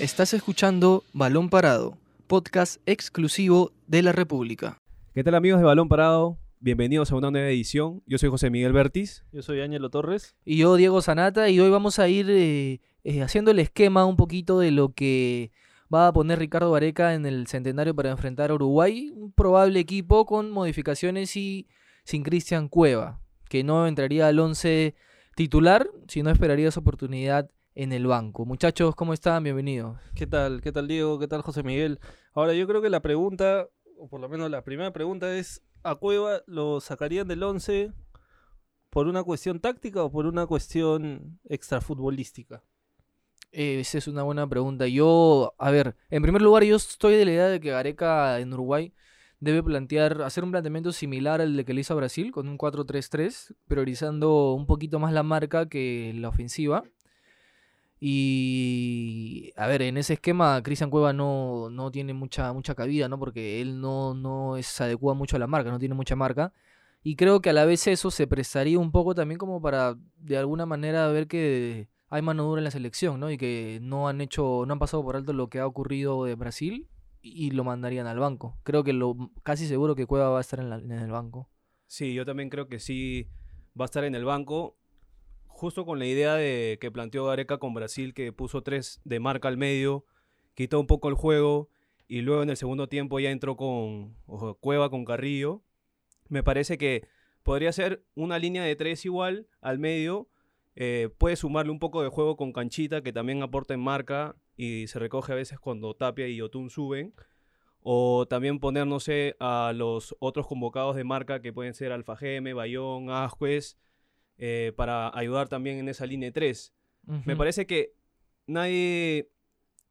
Estás escuchando Balón Parado, podcast exclusivo de la República. ¿Qué tal amigos de Balón Parado? Bienvenidos a una nueva edición. Yo soy José Miguel Bertis. Yo soy Ángelo Torres. Y yo, Diego Sanata, y hoy vamos a ir eh, eh, haciendo el esquema un poquito de lo que va a poner Ricardo Vareca en el centenario para enfrentar a Uruguay. Un probable equipo con modificaciones y sin Cristian Cueva, que no entraría al 11 titular, sino esperaría su oportunidad en el banco. Muchachos, ¿cómo están? Bienvenidos. ¿Qué tal? ¿Qué tal Diego? ¿Qué tal José Miguel? Ahora yo creo que la pregunta, o por lo menos la primera pregunta es, ¿a Cueva lo sacarían del 11 por una cuestión táctica o por una cuestión extrafutbolística? Eh, esa es una buena pregunta. Yo, a ver, en primer lugar yo estoy de la idea de que Gareca en Uruguay debe plantear, hacer un planteamiento similar al de que le hizo a Brasil, con un 4-3-3, priorizando un poquito más la marca que la ofensiva. Y a ver, en ese esquema Cristian Cueva no, no tiene mucha, mucha cabida, ¿no? Porque él no, no es adecua mucho a la marca, no tiene mucha marca. Y creo que a la vez eso se prestaría un poco también como para de alguna manera ver que hay mano dura en la selección, ¿no? Y que no han hecho, no han pasado por alto lo que ha ocurrido de Brasil y lo mandarían al banco. Creo que lo casi seguro que Cueva va a estar en, la- en el banco. Sí, yo también creo que sí va a estar en el banco. Justo con la idea de que planteó Gareca con Brasil, que puso tres de marca al medio, quitó un poco el juego y luego en el segundo tiempo ya entró con Cueva, con Carrillo. Me parece que podría ser una línea de tres igual al medio. eh, puede sumarle un poco de juego con Canchita, que también aporta en marca y se recoge a veces cuando Tapia y Otún suben. O también poner, no sé, a los otros convocados de marca que pueden ser Alfa Geme, Bayón, Ascuez, eh, para ayudar también en esa línea 3. Me parece que nadie,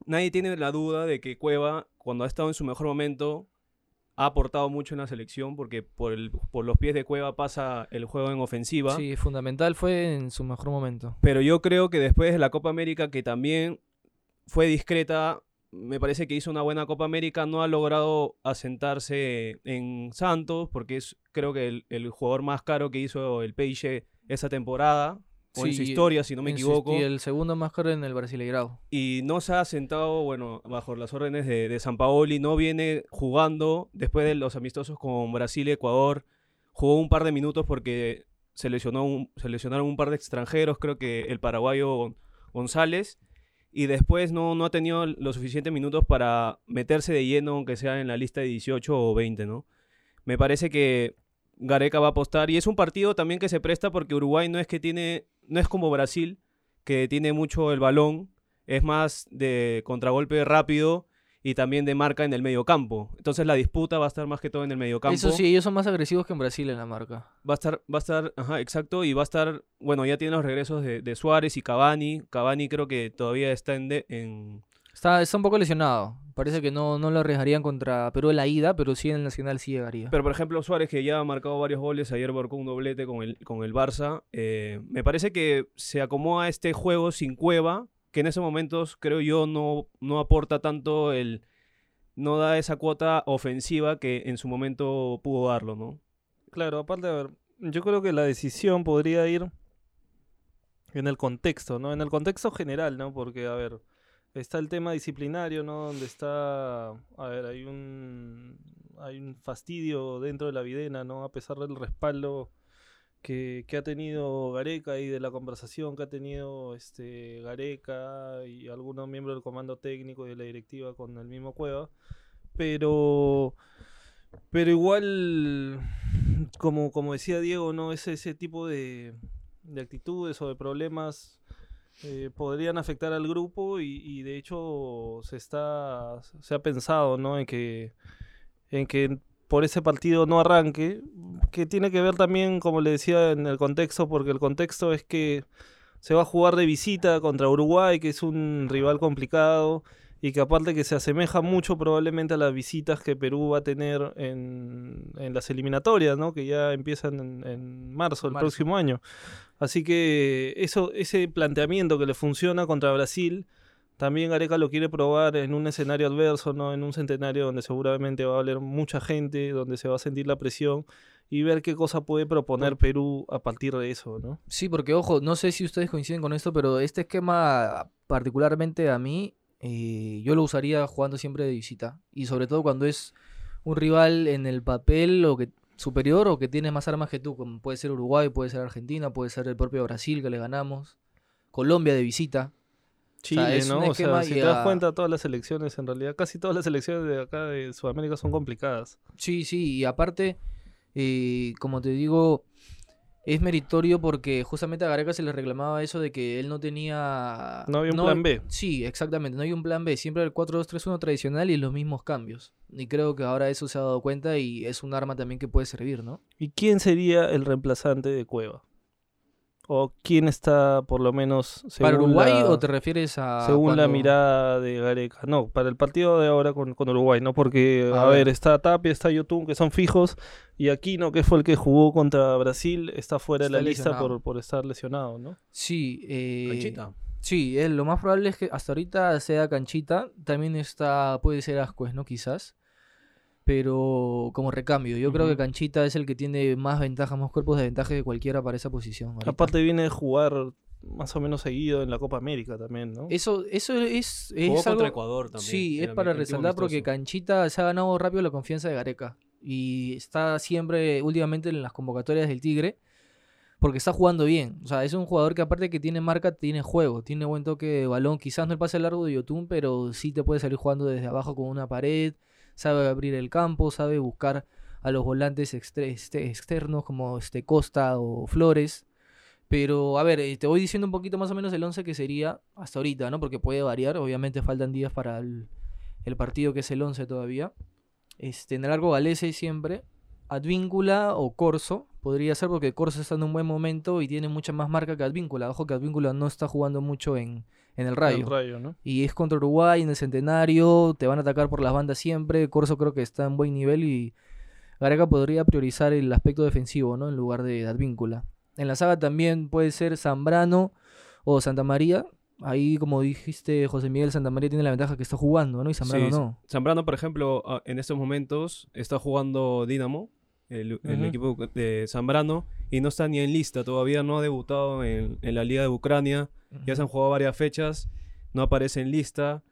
nadie tiene la duda de que Cueva, cuando ha estado en su mejor momento, ha aportado mucho en la selección, porque por, el- por los pies de Cueva pasa el juego en ofensiva. Sí, fundamental fue en su mejor momento. Pero yo creo que después de la Copa América, que también fue discreta, me parece que hizo una buena Copa América, no ha logrado asentarse en Santos, porque es creo que el, el jugador más caro que hizo el Peixe esa temporada, o en su historia, si no me equivoco. Y el segundo más caro en el Brasileirao. Y no se ha asentado, bueno, bajo las órdenes de, de San Paoli, no viene jugando después de los amistosos con Brasil y Ecuador. Jugó un par de minutos porque se, lesionó un- se lesionaron un par de extranjeros, creo que el paraguayo González. Y después no, no ha tenido los suficientes minutos para meterse de lleno, aunque sea en la lista de 18 o 20, ¿no? Me parece que Gareca va a apostar. Y es un partido también que se presta porque Uruguay no es que tiene, no es como Brasil, que tiene mucho el balón, es más de contragolpe rápido y también de marca en el medio campo. Entonces la disputa va a estar más que todo en el medio campo. Eso sí, ellos son más agresivos que en Brasil en la marca. Va a estar, va a estar, ajá, exacto, y va a estar, bueno, ya tiene los regresos de, de Suárez y Cavani. Cavani creo que todavía está en, de- en Está, está un poco lesionado. Parece que no, no lo arriesgarían contra Perú en la ida, pero sí en el Nacional sí llegaría. Pero por ejemplo Suárez, que ya ha marcado varios goles, ayer marcó un doblete con el, con el Barça, eh, me parece que se acomoda a este juego sin cueva, que en esos momentos creo yo no, no aporta tanto el... no da esa cuota ofensiva que en su momento pudo darlo, ¿no? Claro, aparte, a ver, yo creo que la decisión podría ir en el contexto, ¿no? En el contexto general, ¿no? Porque, a ver, está el tema disciplinario, ¿no? Donde está, a ver, hay un, hay un fastidio dentro de la videna, ¿no? A pesar del respaldo que, que ha tenido Gareca y de la conversación que ha tenido este Gareca y algunos miembros del comando técnico y de la directiva con el mismo Cueva. Pero, pero igual, como, como decía Diego, ¿no? Ese, ese tipo de, de actitudes o de problemas eh, podrían afectar al grupo y, y de hecho se está se ha pensado ¿no? en que en que por ese partido no arranque que tiene que ver también como le decía en el contexto porque el contexto es que se va a jugar de visita contra Uruguay que es un rival complicado y que aparte que se asemeja mucho probablemente a las visitas que Perú va a tener en, en las eliminatorias, ¿no? Que ya empiezan en, en marzo del próximo año. Así que eso, ese planteamiento que le funciona contra Brasil, también Gareca lo quiere probar en un escenario adverso, ¿no? En un centenario donde seguramente va a haber mucha gente, donde se va a sentir la presión y ver qué cosa puede proponer Perú a partir de eso, ¿no? Sí, porque ojo, no sé si ustedes coinciden con esto, pero este esquema particularmente a mí eh, yo lo usaría jugando siempre de visita. Y sobre todo cuando es un rival en el papel o que, superior o que tiene más armas que tú, como puede ser Uruguay, puede ser Argentina, puede ser el propio Brasil que le ganamos, Colombia de visita. Chile, es ¿no? O sea, si te das a- cuenta, todas las elecciones, en realidad, casi todas las elecciones de acá de Sudamérica son complicadas. Sí, sí, y aparte, eh, como te digo, es meritorio porque justamente a Gareca se le reclamaba eso de que él no tenía... No había un plan B. Sí, exactamente, no hay un plan B, siempre el 4-2-3-1 tradicional y los mismos cambios. Y creo que ahora eso se ha dado cuenta y es un arma también que puede servir, ¿no? ¿Y quién sería el reemplazante de Cueva? ¿O quién está, por lo menos, según ¿Para Uruguay la, o te refieres a... según la mirada de Gareca? No, para el partido de ahora con, con Uruguay, ¿no? Porque, A a, ver. ver. está Tapia, está Yotun, que son fijos, y Aquino, que fue el que jugó contra Brasil, está fuera Está de la lista por, por estar lesionado, ¿no? Sí, eh, Canchita. Sí, eh, lo más probable es que hasta ahorita sea Canchita. También está, puede ser Ascuez, ¿no? Quizás. Pero como recambio, yo creo que. Canchita es el que tiene más ventajas, más cuerpos de ventaja que cualquiera para esa posición. ahorita. Aparte viene de jugar más o menos seguido en la Copa América también, ¿no? Eso, eso es, Jugó es contra algo... Ecuador también. Sí, es para resaltar porque. Canchita se ha ganado rápido la confianza de Gareca. Y está siempre, últimamente, en las convocatorias del Tigre. Porque está jugando bien. O sea, es un jugador que aparte que tiene marca, tiene juego. Tiene buen toque de balón. Quizás no el pase largo de Yotun, pero sí te puede salir jugando desde abajo con una pared. Sabe abrir el campo, sabe buscar a los volantes este- externos como este Costa o Flores. Pero, a ver, eh, te voy diciendo un poquito más o menos el 11 que sería hasta ahorita, ¿no? Porque puede variar. Obviamente faltan días para el, el partido que es el 11 todavía. Este, en el largo Galese siempre. Advíncula o Corso. Podría ser porque Corso está en un buen momento y tiene mucha más marca que Advíncula. Ojo que Advíncula no está jugando mucho en, en el rayo. El Rayo, ¿no? Y es contra Uruguay en el centenario. Te van a atacar por las bandas siempre. Corso creo que está en buen nivel y Gareca podría priorizar el aspecto defensivo, ¿no? En lugar de Advíncula. En la saga también puede ser Zambrano o Santa María. Ahí, como dijiste, José Miguel Santa María tiene la ventaja que está jugando, ¿no? Y Zambrano Sí, no. Zambrano, por ejemplo, a- en estos momentos está jugando Dinamo, el, equipo de Zambrano, y no está ni en lista, todavía no ha debutado en, en la Liga de Ucrania. Ya se han jugado varias fechas, no aparece en lista.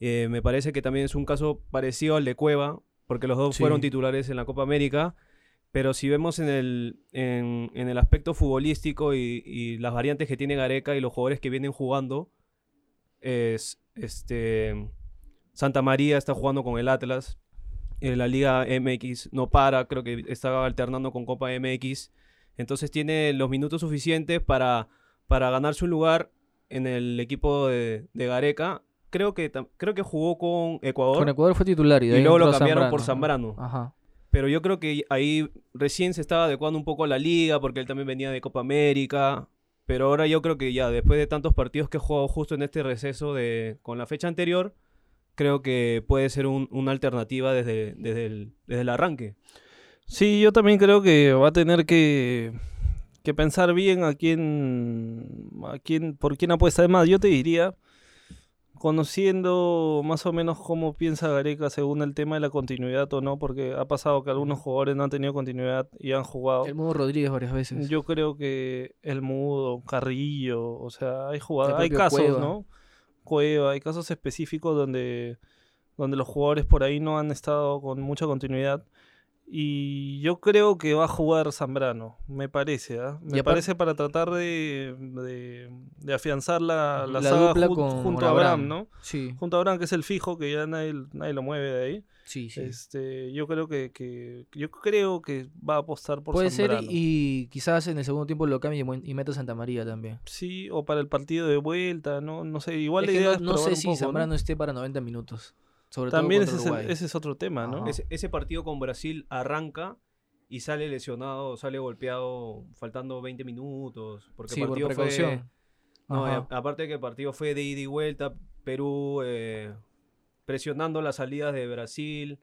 Eh, me parece que también es un caso parecido al de Cueva, porque los dos Sí. fueron titulares en la Copa América. Pero si vemos en el, en, en el aspecto futbolístico y, y las variantes que tiene Gareca y los jugadores que vienen jugando, es este Santa María está jugando con el Atlas. En la Liga MX no para, creo que estaba alternando con Copa MX. Entonces tiene los minutos suficientes para, para ganarse un lugar en el equipo de, de Gareca. Creo que, creo que jugó con Ecuador, Con Ecuador fue titular y, de y luego lo cambiaron por Zambrano. Zambrano. Ajá. Pero yo creo que ahí recién se estaba adecuando un poco a la liga, porque él también venía de Copa América. Pero ahora yo creo que ya, después de tantos partidos que he jugado justo en este receso de, con la fecha anterior, creo que puede ser un- una alternativa desde, desde, el, desde el arranque. Sí, yo también creo que va a tener que, que pensar bien a quién, a quién, por quién apuesta. Además, yo te diría, conociendo más o menos cómo piensa Gareca según el tema de la continuidad o no, porque ha pasado que algunos jugadores no han tenido continuidad y han jugado. El Mudo Rodríguez varias veces. Yo creo que el Mudo, Carrillo, o sea, hay jugadores, hay casos, Cueva. ¿no? Cueva, hay casos específicos donde, donde los jugadores por ahí no han estado con mucha continuidad. Y yo creo que va a jugar Zambrano, me parece, ¿ah? Me parece para tratar de, de, de afianzar la, la La saga con junto a Abraham, ¿no? Sí, Junto a Abraham, que es el fijo, que ya nadie, nadie lo mueve de ahí. sí, sí. Este, yo creo que, que yo creo que va a apostar por Puede Zambrano. ser y quizás en el segundo tiempo lo cambie y meta a Santa María también. Sí, o para el partido de vuelta, no, no sé, igual Es la idea no, es no sé un si poco, ¿no? Zambrano esté para 90 minutos. Sobre También todo ese es, ese otro tema, ¿no? Ese, ese partido con Brasil arranca y sale lesionado, sale golpeado faltando 20 minutos. Porque sí, el por partido fue. No, aparte de que el partido fue de ida y vuelta, Perú eh, presionando las salidas de Brasil,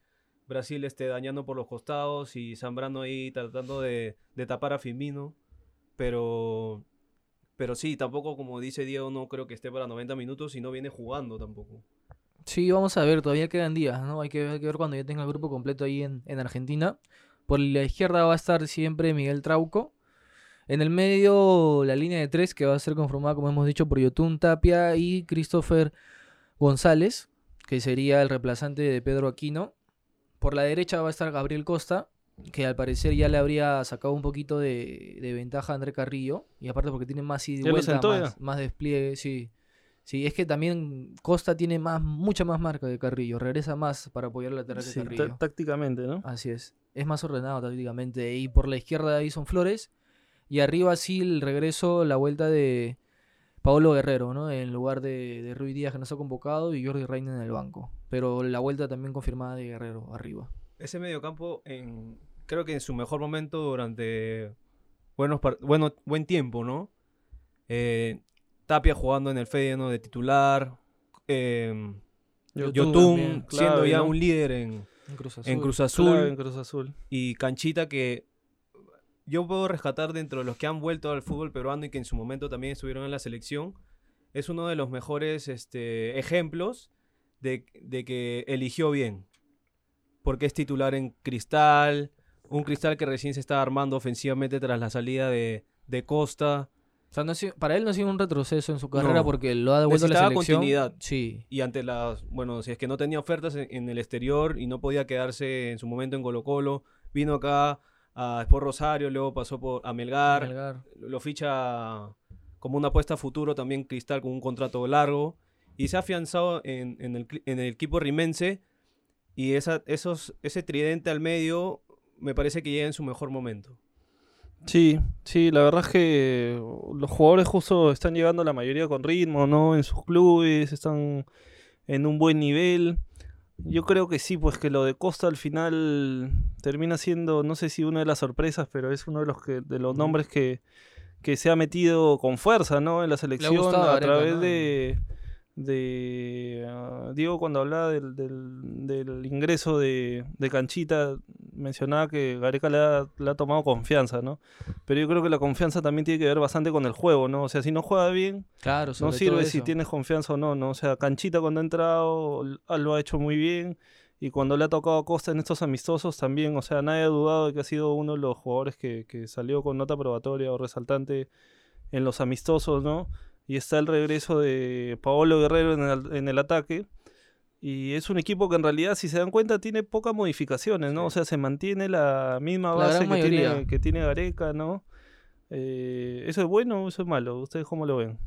Brasil este, dañando por los costados y Zambrano ahí tratando de, de tapar a Firmino. Pero, pero sí, tampoco como dice Diego, no creo que esté para 90 minutos y no viene jugando tampoco. Sí, vamos a ver, todavía quedan días, ¿no? Hay que, hay que ver cuando ya tenga el grupo completo ahí en, en Argentina. Por la izquierda va a estar siempre Miguel Trauco. En el medio, la línea de tres, que va a ser conformada, como hemos dicho, por Yotun Tapia y Christopher González, que sería el reemplazante de Pedro Aquino. Por la derecha va a estar Gabriel Costa, que al parecer ya le habría sacado un poquito de, de ventaja a André Carrillo. Y aparte porque tiene más y más, más despliegue, sí. Sí, es que también Costa tiene más, mucha más marca que Carrillo. Regresa más para apoyar la lateral Sí, tá- Carrillo. tácticamente, ¿no? Así es. Es más ordenado tácticamente. Y por la izquierda Edison Flores. Y arriba sí el regreso, la vuelta de Paolo Guerrero, ¿no? En lugar de, de Rui Díaz que no se ha convocado y Jordi Reina en el banco. Pero la vuelta también confirmada de Guerrero arriba. Ese mediocampo, en, creo que en su mejor momento durante buenos bueno, buen tiempo, ¿no? Eh, Tapia jugando en el Feyenoord de titular. eh, Yotun Yotun también, siendo clave, ya ¿no? un líder en, En Cruz en Cruz Azul. en Cruz Azul. y Canchita que yo puedo rescatar dentro de los que han vuelto al fútbol peruano y que en su momento también estuvieron en la selección, es uno de los mejores este, ejemplos de, de que eligió bien. Porque es titular en Cristal, un Cristal que recién se está armando ofensivamente tras la salida de, de Costa. O sea, no sido- para él no ha sido un retroceso en su carrera No. porque lo ha devuelto a la Necesitaba selección. continuidad. Sí. Y ante las, bueno, si es que no tenía ofertas en, en el exterior y no podía quedarse en su momento en Colo Colo, vino acá a Sport Rosario, luego pasó por a Melgar, Melgar. lo ficha como una apuesta a futuro también Cristal con un contrato largo y se ha afianzado en, en el, en el equipo rimense y esa, esos, ese tridente al medio me parece que llega en su mejor momento. Sí, sí, la verdad es que los jugadores justo están llegando la mayoría con ritmo, ¿no? En sus clubes, están en un buen nivel. Yo creo que sí, pues que lo de Costa al final termina siendo, no sé si una de las sorpresas, pero es uno de los que de los nombres que, que se ha metido con fuerza, ¿no? En la selección gustado a través ¿no? de de ah, Diego cuando hablaba del, del- del ingreso de, de Canchita mencionaba que Gareca le ha, le ha tomado confianza, ¿no? Pero yo creo que la confianza también tiene que ver bastante con el juego, ¿no? O sea, si no juega bien, Claro, no sirve si tienes confianza o no, ¿no? O sea, Canchita cuando ha entrado ah, lo ha hecho muy bien y cuando le ha tocado a Costa en estos amistosos también, o sea, nadie ha dudado de que ha sido uno de los jugadores que, que salió con nota probatoria o resaltante en los amistosos, ¿no? Y está el regreso de Paolo Guerrero en el, en el ataque. Y es un equipo que en realidad, si se dan cuenta, tiene pocas modificaciones, ¿no? Sí. O sea, se mantiene la misma base que tiene, que tiene Gareca, ¿no? Eh, ¿Eso es bueno o eso es malo? ¿Ustedes cómo lo ven?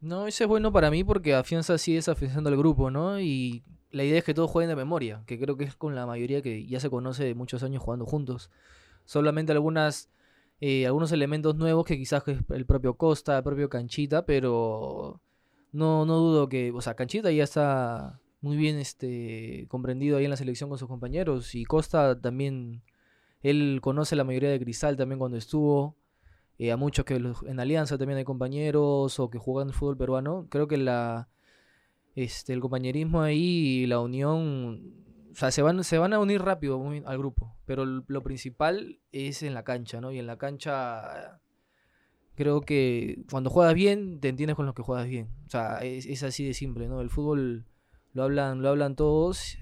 No, ese es bueno para mí porque afianza así es afianzando al grupo, ¿no? Y la idea es que todos jueguen de memoria, que creo que es con la mayoría que ya se conoce de muchos años jugando juntos. Solamente algunas eh, algunos elementos nuevos que quizás es el propio Costa, el propio Canchita, pero no, no dudo que, o sea, Canchita ya está muy bien este comprendido ahí en la selección con sus compañeros y Costa también él conoce la mayoría de Cristal también cuando estuvo eh, a muchos que en Alianza también hay compañeros o que juegan el fútbol peruano. Creo que la este el compañerismo ahí y la unión, o sea, se van, se van a unir rápido al grupo, pero lo principal es en la cancha, ¿no? Y en la cancha creo que cuando juegas bien, te entiendes con los que juegas bien. O sea, es, es así de simple, ¿no? El fútbol lo hablan, lo hablan todos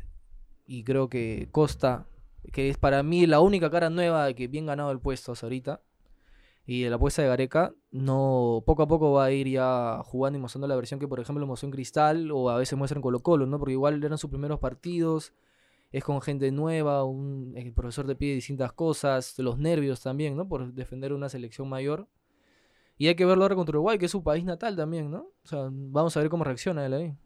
y creo que Costa, que es para mí la única cara nueva que bien ganado el puesto hasta ahorita, y la apuesta de Gareca, no, poco a poco va a ir ya jugando y mostrando la versión que, por ejemplo, mostró en Cristal o a veces muestra en Colo Colo, ¿no? Porque igual eran sus primeros partidos, es con gente nueva, un, el profesor te pide distintas cosas, los nervios también, ¿no? Por defender una selección mayor. Y hay que verlo ahora contra Uruguay, que es su país natal también, ¿no? O sea, vamos a ver cómo reacciona él ahí.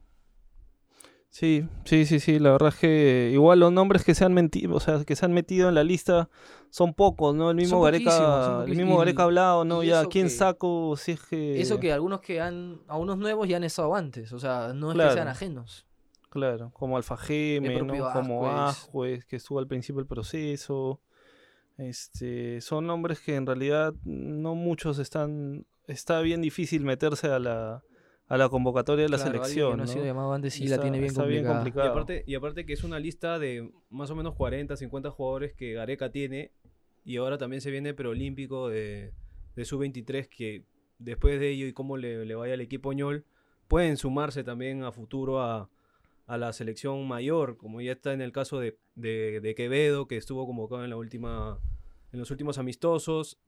Sí, sí, sí, sí, la verdad es que igual los nombres que se han metido, o sea, que se han metido en la lista son pocos, ¿no? El mismo Gareca, el mismo Gareca ha hablado, ¿no? Ya, ¿quién que- saco si es que Eso que algunos que han, a unos nuevos ya han estado antes, o sea, no es que sean ajenos. Claro, como Alfa Geme, El ¿no? Como. Ascuez, que estuvo al principio del proceso. Este, son nombres que en realidad no muchos están, está bien difícil meterse a la, a la convocatoria de la Claro, alguien que selección, no ha ¿no? sido llamado antes sí Está- la tiene bien está bien complicada. Y aparte, y aparte que es una lista de más o menos 40, 50 jugadores que Gareca tiene. Y ahora también se viene preolímpico de, de sub-23 que después de ello y cómo le, le vaya al equipo ñol, pueden sumarse también a futuro a, a la selección mayor, como ya está en el caso de, de- de Quevedo, que estuvo convocado en la última en los últimos amistosos.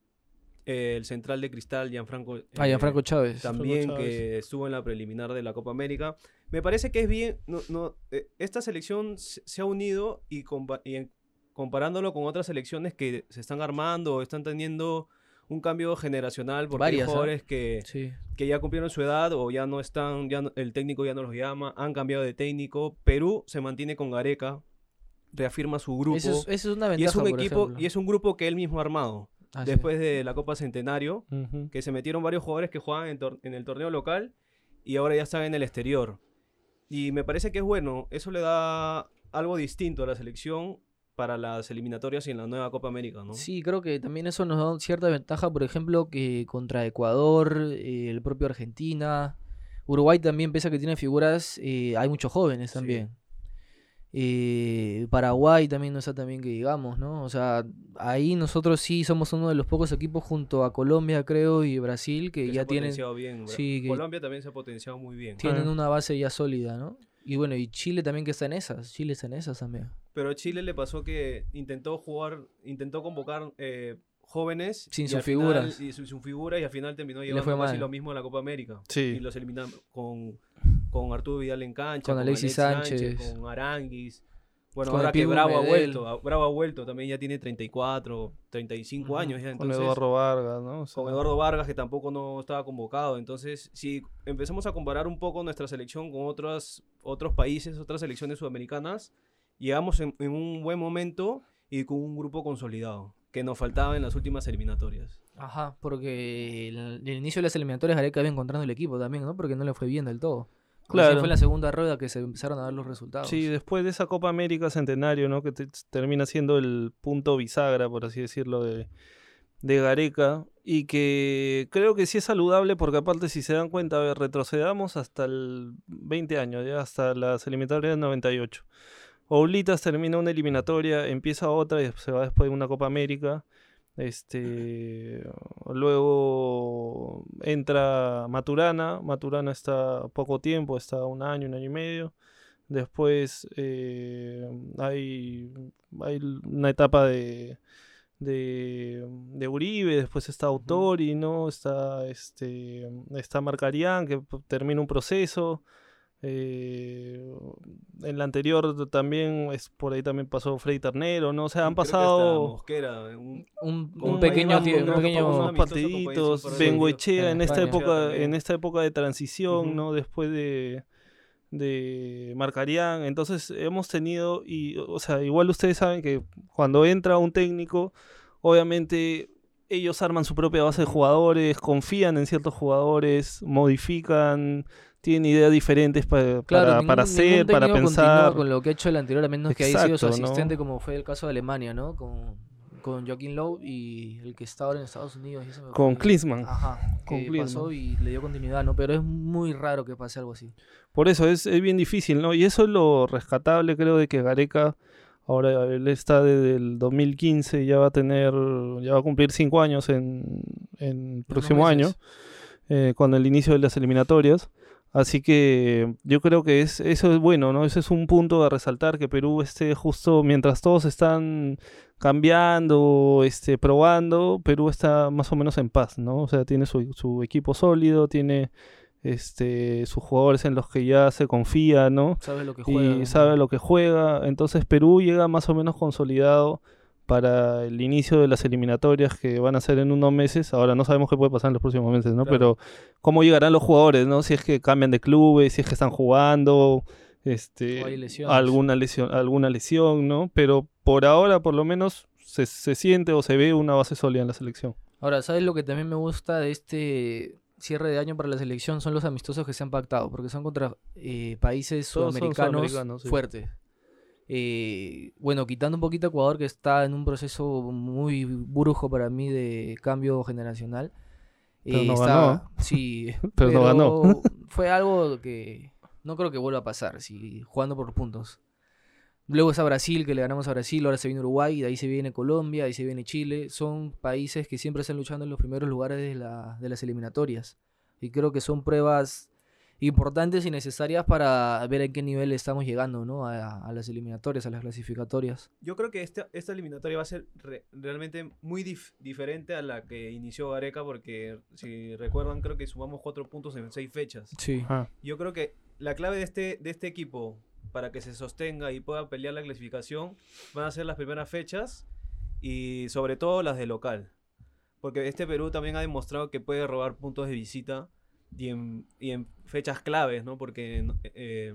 Eh, el central de Cristal, Gianfranco. Ah, eh, Gianfranco Chávez. También Chávez. que estuvo en la preliminar de la Copa América. Me parece que es bien. No, no, eh, esta selección se se ha unido y, compa- y en- comparándolo con otras selecciones que se están armando o están teniendo un cambio generacional porque Varias, hay ¿ah? jugadores que, Sí. que ya cumplieron su edad o ya no están, ya no- el técnico ya no los llama, han cambiado de técnico. Perú se mantiene con Gareca, reafirma su grupo. Eso es, eso es una y ventaja, es un por equipo ejemplo. y es un grupo que él mismo ha armado Ah, sí. después de la Copa Centenario que se metieron varios jugadores que jugaban en, el torneo local y ahora ya están en el exterior. Y me parece que es bueno, eso le da algo distinto a la selección para las eliminatorias y en la nueva Copa América, ¿no? Sí, creo que también eso nos da cierta ventaja, por ejemplo, que contra Ecuador, eh, el propio Argentina, Uruguay también, pese a que tiene figuras, eh, hay muchos jóvenes Sí. Eh, Paraguay también no está tan bien que digamos, ¿no? O sea, ahí nosotros sí somos uno de los pocos equipos junto a Colombia, creo, y Brasil que, Que se ya ha tienen, potenciado bien. Sí, que- Colombia también se ha potenciado muy bien. tienen Ah. una base ya sólida, ¿no? Y bueno, y Chile también que está en esas, Chile está en esas también. Pero a Chile le pasó que intentó jugar, intentó convocar eh, jóvenes. Sin sus final- figuras. y su- sin figuras y al final terminó le llevando fue casi lo mismo a la Copa América. Sí. Y los eliminaron con, con Arturo Vidal en cancha, Con Alexis Sánchez. con Aranguis. Bueno, Con ahora que Bravo ha vuelto, Bravo ha vuelto, también ya tiene 34, 35 Ujú. años ya, Con entonces Eduardo Vargas, ¿no? O sea, con Eduardo Vargas que tampoco no estaba convocado, entonces si empezamos a comparar un poco nuestra selección con otras, otros países, otras selecciones sudamericanas, llegamos en, en un buen momento y con un grupo consolidado, que nos faltaba en las últimas eliminatorias. Ajá, porque el, el inicio de las eliminatorias Gareca iba encontrando el equipo también, ¿no? Porque no le fue bien del todo. Claro. fue la segunda rueda que se empezaron a dar los resultados. Sí, después de esa Copa América Centenario, ¿no? Que te- termina siendo el punto bisagra, por así decirlo, de, de Gareca. Y que creo que sí es saludable porque aparte, si se dan cuenta, a ver, retrocedamos hasta el 20 años, ya hasta las eliminatorias del 98. Oblitas termina una eliminatoria, empieza otra y se va después de una Copa América. Este, luego entra Maturana. Maturana está poco tiempo, está un año, un año y medio. Después eh, hay, hay una etapa de, de, de Uribe, después está Autori, ¿no? Está, este, está Marcarián, que termina un proceso. eh, en la anterior también, es, por ahí también pasó Freddy Ternero, ¿no? O sea, han pasado Mosquera, un- Un, Con un un pequeño, un pequeño unos partiditos. Bengoechea En en esta época, en esta época de transición. ¿no? Después de de Marcarián, entonces hemos tenido y o sea, igual ustedes saben que cuando entra un técnico, obviamente ellos arman su propia base de jugadores, confían en ciertos jugadores, modifican, tienen ideas diferentes pa- Claro, para, ningún- para hacer, para pensar. con lo que ha hecho el anterior, a menos que haya sido su Exacto, ¿no? asistente, como fue el caso de Alemania, ¿no? Con, con Joaquín Lowe y el que está ahora en Estados Unidos. y Con Klinsmann. Ajá, Con que Klinsmann. pasó y le dio continuidad, ¿no? Pero es muy raro que pase algo así. Por eso es, es bien difícil, ¿no? Y eso es lo rescatable, creo, de que Gareca, ahora él está desde el 2015, ya va a tener, ya va a cumplir cinco años en, en el próximo año, eh, con el inicio de las eliminatorias. Así que yo creo que es, eso es bueno, ¿no? Ese es un punto a resaltar, que Perú esté justo mientras todos están cambiando, este, probando, Perú está más o menos en paz, ¿no? O sea, tiene su, su equipo sólido, tiene este, sus jugadores en los que ya se confía, ¿no? Sabe lo que juega. Y sabe lo que juega. Entonces Perú llega más o menos consolidado para el inicio de las eliminatorias que van a ser en unos meses. Ahora no sabemos qué puede pasar en los próximos meses, ¿no? Claro. Pero cómo llegarán los jugadores, ¿no? Si es que cambian de clubes, si es que están jugando, este, alguna lesión, alguna lesión, ¿no? Pero por ahora, por lo menos, se, se siente o se ve una base sólida en la selección. Ahora, ¿sabes lo que también me gusta de este cierre de año para la selección? Son los amistosos que se han pactado, porque son contra eh, países sudamericanos, sudamericanos, sí. fuertes. Eh, bueno, quitando un poquito a Ecuador, que está en un proceso muy brujo para mí de cambio generacional. Pero eh, no ganó. Sí, Pero no ganó. fue algo que no creo que vuelva a pasar, si jugando por puntos. Luego está Brasil, que le ganamos a Brasil, ahora se viene Uruguay, de ahí se viene Colombia, de ahí se viene Chile. Son países que siempre están luchando en los primeros lugares de, la- de las eliminatorias. Y creo que son pruebas importantes y necesarias para ver en qué nivel estamos llegando, ¿no? A, a las eliminatorias, a las clasificatorias. Yo creo que esta, esta eliminatoria va a ser re- realmente muy dif- diferente a la que inició Gareca, porque si recuerdan, creo que sumamos cuatro puntos en seis fechas. Sí. Ah, Yo creo que la clave de este, de este equipo para que se sostenga y pueda pelear la clasificación van a ser las primeras fechas y sobre todo las de local. Porque este Perú también ha demostrado que puede robar puntos de visita y en, y en fechas claves, ¿no? Porque eh,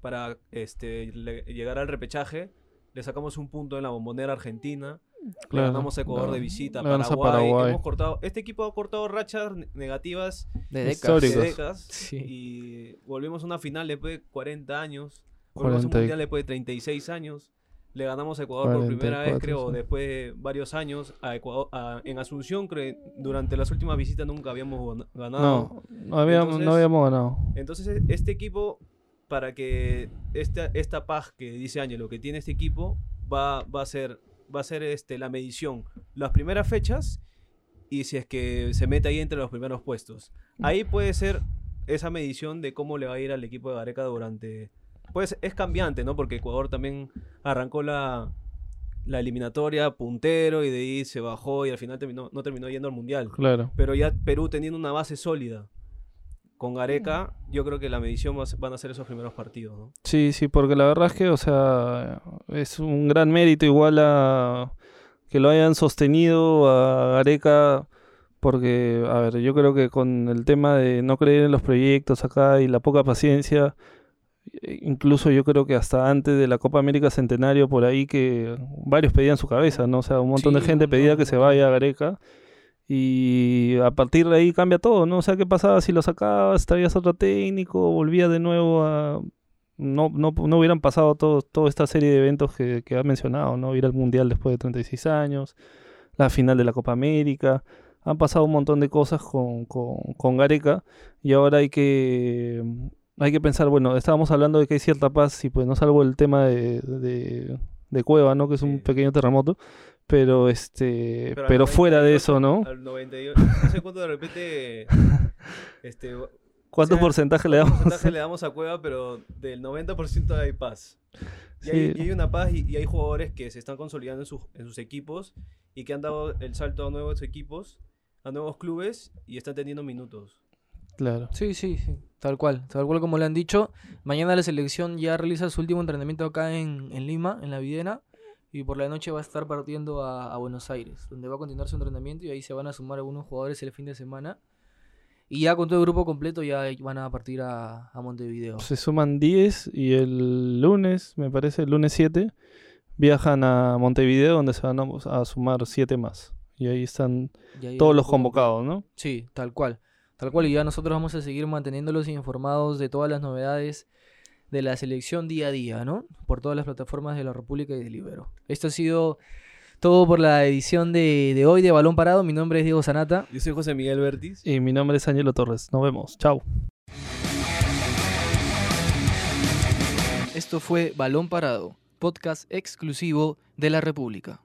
para este, le- llegar al repechaje le sacamos un punto en la bombonera argentina, le ganamos a Ecuador claro. de visita, Le ganamos a Paraguay, Paraguay. hemos cortado, este equipo ha cortado rachas ne- negativas De décadas. Históricos. de décadas Sí. y volvimos a una final después de 40 años. Volvimos a un 40 mundial después de 36 años. Le ganamos a Ecuador por primera vez, 44, creo, sí. después de varios años. A Ecuador, a- en Asunción, creo, durante las últimas visitas nunca habíamos gan- ganado. No, no habíamos, Entonces- no habíamos ganado. Entonces, este equipo, para que esta, esta paz que dice Ángelo, que tiene este equipo, va, va a ser, va a ser este, la medición. Las primeras fechas y si es que se mete ahí entre los primeros puestos. Ahí puede ser esa medición de cómo le va a ir al equipo de Gareca durante... Pues es cambiante, ¿no? Porque Ecuador también arrancó la, la eliminatoria puntero y de ahí se bajó y al final terminó, no terminó yendo al Mundial. Claro. Pero ya Perú teniendo una base sólida con Gareca, yo creo que la medición va a ser- van a ser esos primeros partidos, ¿no? Sí, sí, porque la verdad es que, o sea, es un gran mérito igual a que lo hayan sostenido a Gareca, porque, a ver, yo creo que con el tema de no creer en los proyectos acá y la poca paciencia, incluso yo creo que hasta antes de la Copa América Centenario, por ahí que varios pedían su cabeza, ¿no? O sea, un montón de gente pedía que se vaya a Gareca. Y a partir de ahí cambia todo, ¿no? O sea, ¿qué pasaba si lo sacabas, traías otro técnico, volvía de nuevo a... No, no, no hubieran pasado todo, toda esta serie de eventos que, que ha mencionado, ¿no? Ir al Mundial después de 36 años, la final de la Copa América. Han pasado un montón de cosas con, con, con Gareca y ahora hay que, hay que pensar, bueno, estábamos hablando de que hay cierta paz y pues no salvo el tema de, de, de Cueva, ¿no? Que es un Sí. pequeño terremoto, pero este, pero, fuera de 98, eso, ¿no? Al 98, no sé cuánto de repente... este, ¿Cuánto o sea, porcentaje le ¿cuánto damos? porcentaje le damos a Cueva, pero del 90% hay paz. Y, hay, Sí. y hay una paz y, y hay jugadores que se están consolidando en, sus- en sus equipos y que han dado el salto a nuevos equipos, a nuevos clubes y están teniendo minutos. Claro. Sí, sí, sí, tal cual, tal cual como le han dicho. Mañana la selección ya realiza su último entrenamiento acá en, en Lima, en la Videna, y por la noche va a estar partiendo a, a Buenos Aires, donde va a continuar su entrenamiento y ahí se van a sumar algunos jugadores el fin de semana. Y ya con todo el grupo completo ya van a partir a, a Montevideo. Se suman 10 y el lunes, me parece, el lunes 7, viajan a Montevideo donde se van a, a sumar 7 más. Y ahí están Y ahí todos los convocados, ¿no? Sí, tal cual. Tal cual, y ya nosotros vamos a seguir manteniéndolos informados de todas las novedades de la selección día a día, ¿no? Por todas las plataformas de la República y del Ibero. Esto ha sido todo por la edición de, de hoy de Balón Parado. Mi nombre es Diego Sanata. Yo soy José Miguel Vertis. Y mi nombre es Ángelo Torres. Nos vemos. Chao. Esto fue Balón Parado, podcast exclusivo de la República.